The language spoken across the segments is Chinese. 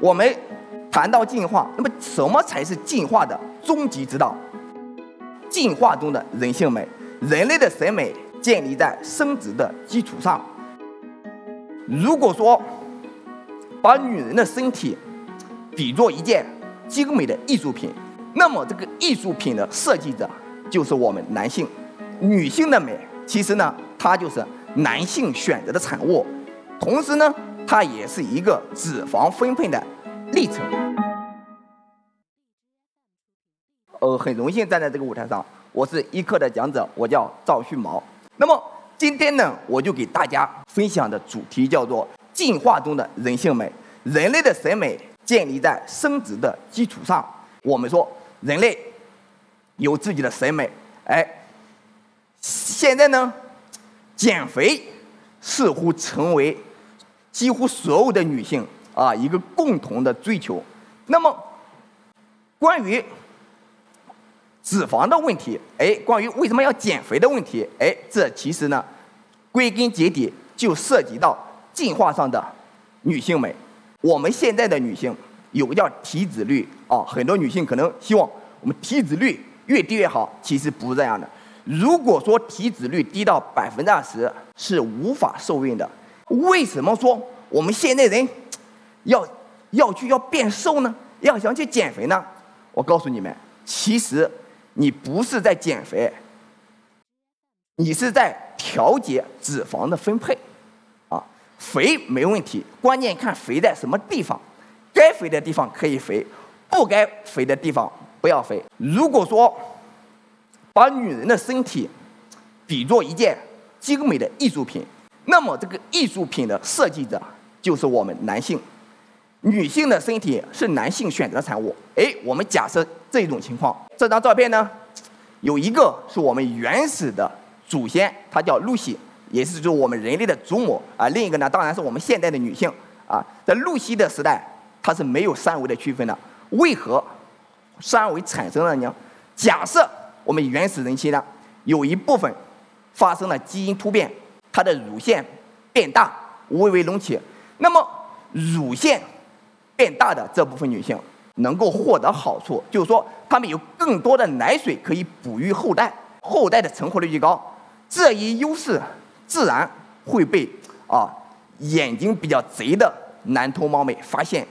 我们谈到进化，那么什么才是进化的终极之道？进化中的人性美，人类的审美建立在生殖的基础上。如果说把女人的身体比作一件精美的艺术品，那么这个艺术品的设计者就是我们男性。女性的美，其实呢，它就是男性选择的产物，同时呢，它也是一个脂肪分配的。历程，呃，很荣幸站在这个舞台上，我是一课的讲者，我叫赵旭毛。那么今天呢，我就给大家分享的主题叫做进化中的人性美。人类的审美建立在生殖的基础上。我们说人类有自己的审美，哎，现在呢，减肥似乎成为几乎所有的女性。啊，一个共同的追求。那么，关于脂肪的问题，哎，关于为什么要减肥的问题，哎，这其实呢，归根结底就涉及到进化上的女性美。我们现在的女性有个叫体脂率啊，很多女性可能希望我们体脂率越低越好，其实不是这样的。如果说体脂率低到百分之二十是无法受孕的，为什么说我们现在人？要要去要变瘦呢？要想去减肥呢？我告诉你们，其实你不是在减肥，你是在调节脂肪的分配。啊，肥没问题，关键看肥在什么地方，该肥的地方可以肥，不该肥的地方不要肥。如果说把女人的身体比作一件精美的艺术品，那么这个艺术品的设计者就是我们男性。女性的身体是男性选择产物。哎，我们假设这种情况，这张照片呢，有一个是我们原始的祖先，她叫露西，也是就我们人类的祖母啊。另一个呢，当然是我们现代的女性啊。在露西的时代，它是没有三维的区分的。为何三维产生了呢？假设我们原始人期呢，有一部分发生了基因突变，它的乳腺变大，微微隆起，那么乳腺。变大的这部分女性能够获得好处，就是说她们有更多的奶水可以哺育后代，后代的成活率就高。这一优势自然会被啊眼睛比较贼的男同胞们发现，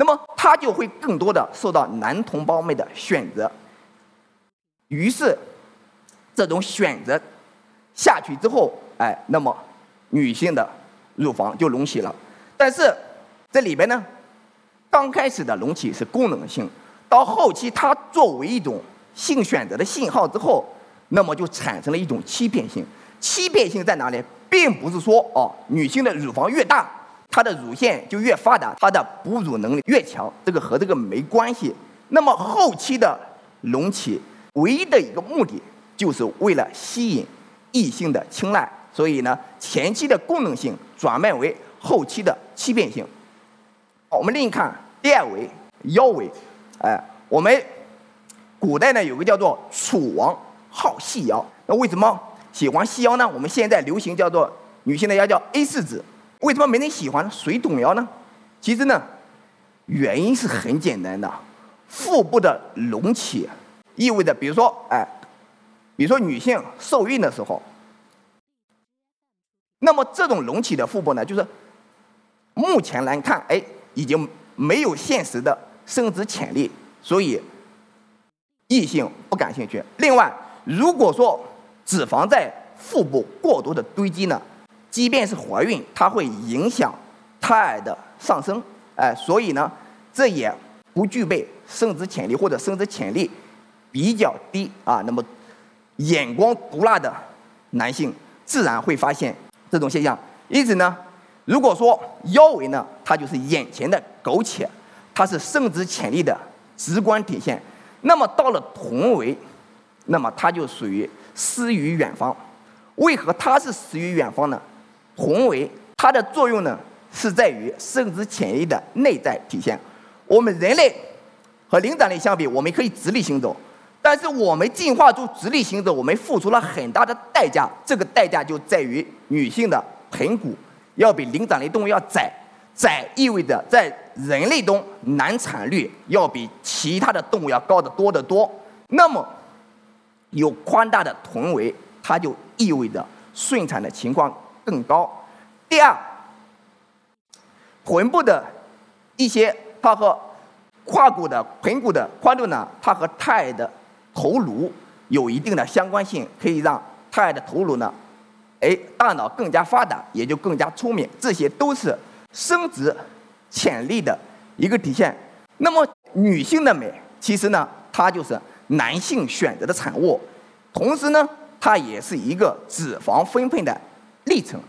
那么他就会更多的受到男同胞们的选择。于是这种选择下去之后，哎，那么女性的乳房就隆起了。但是这里边呢？刚开始的隆起是功能性，到后期它作为一种性选择的信号之后，那么就产生了一种欺骗性。欺骗性在哪里？并不是说哦，女性的乳房越大，她的乳腺就越发达，她的哺乳能力越强，这个和这个没关系。那么后期的隆起，唯一的一个目的就是为了吸引异性的青睐，所以呢，前期的功能性转变为后期的欺骗性。我们另一看第二维腰围，哎，我们古代呢有个叫做楚王好细腰，那为什么喜欢细腰呢？我们现在流行叫做女性的腰叫 A 四纸，为什么没人喜欢水桶腰呢？其实呢，原因是很简单的，腹部的隆起意味着，比如说，哎，比如说女性受孕的时候，那么这种隆起的腹部呢，就是目前来看，哎。已经没有现实的生殖潜力，所以异性不感兴趣。另外，如果说脂肪在腹部过多的堆积呢，即便是怀孕，它会影响胎儿的上升。哎，所以呢，这也不具备生殖潜力或者生殖潜力比较低啊。那么，眼光毒辣的男性自然会发现这种现象。因此呢。如果说腰围呢，它就是眼前的苟且，它是生殖潜力的直观体现。那么到了臀围，那么它就属于诗与远方。为何它是诗与远方呢？臀围它的作用呢，是在于生殖潜力的内在体现。我们人类和灵长类相比，我们可以直立行走，但是我们进化出直立行走，我们付出了很大的代价。这个代价就在于女性的盆骨要比灵长类动物要窄，窄意味着在人类中难产率要比其他的动物要高得多得多。那么，有宽大的臀围，它就意味着顺产的情况更高。第二，臀部的一些它和胯骨的盆骨的宽度呢，它和胎儿的头颅有一定的相关性，可以让胎儿的头颅呢，哎，大脑更加发达，也就更加聪明，这些都是生殖潜力的一个体现。那么女性的美，其实呢，它就是男性选择的产物，同时呢，它也是一个脂肪分配的历程。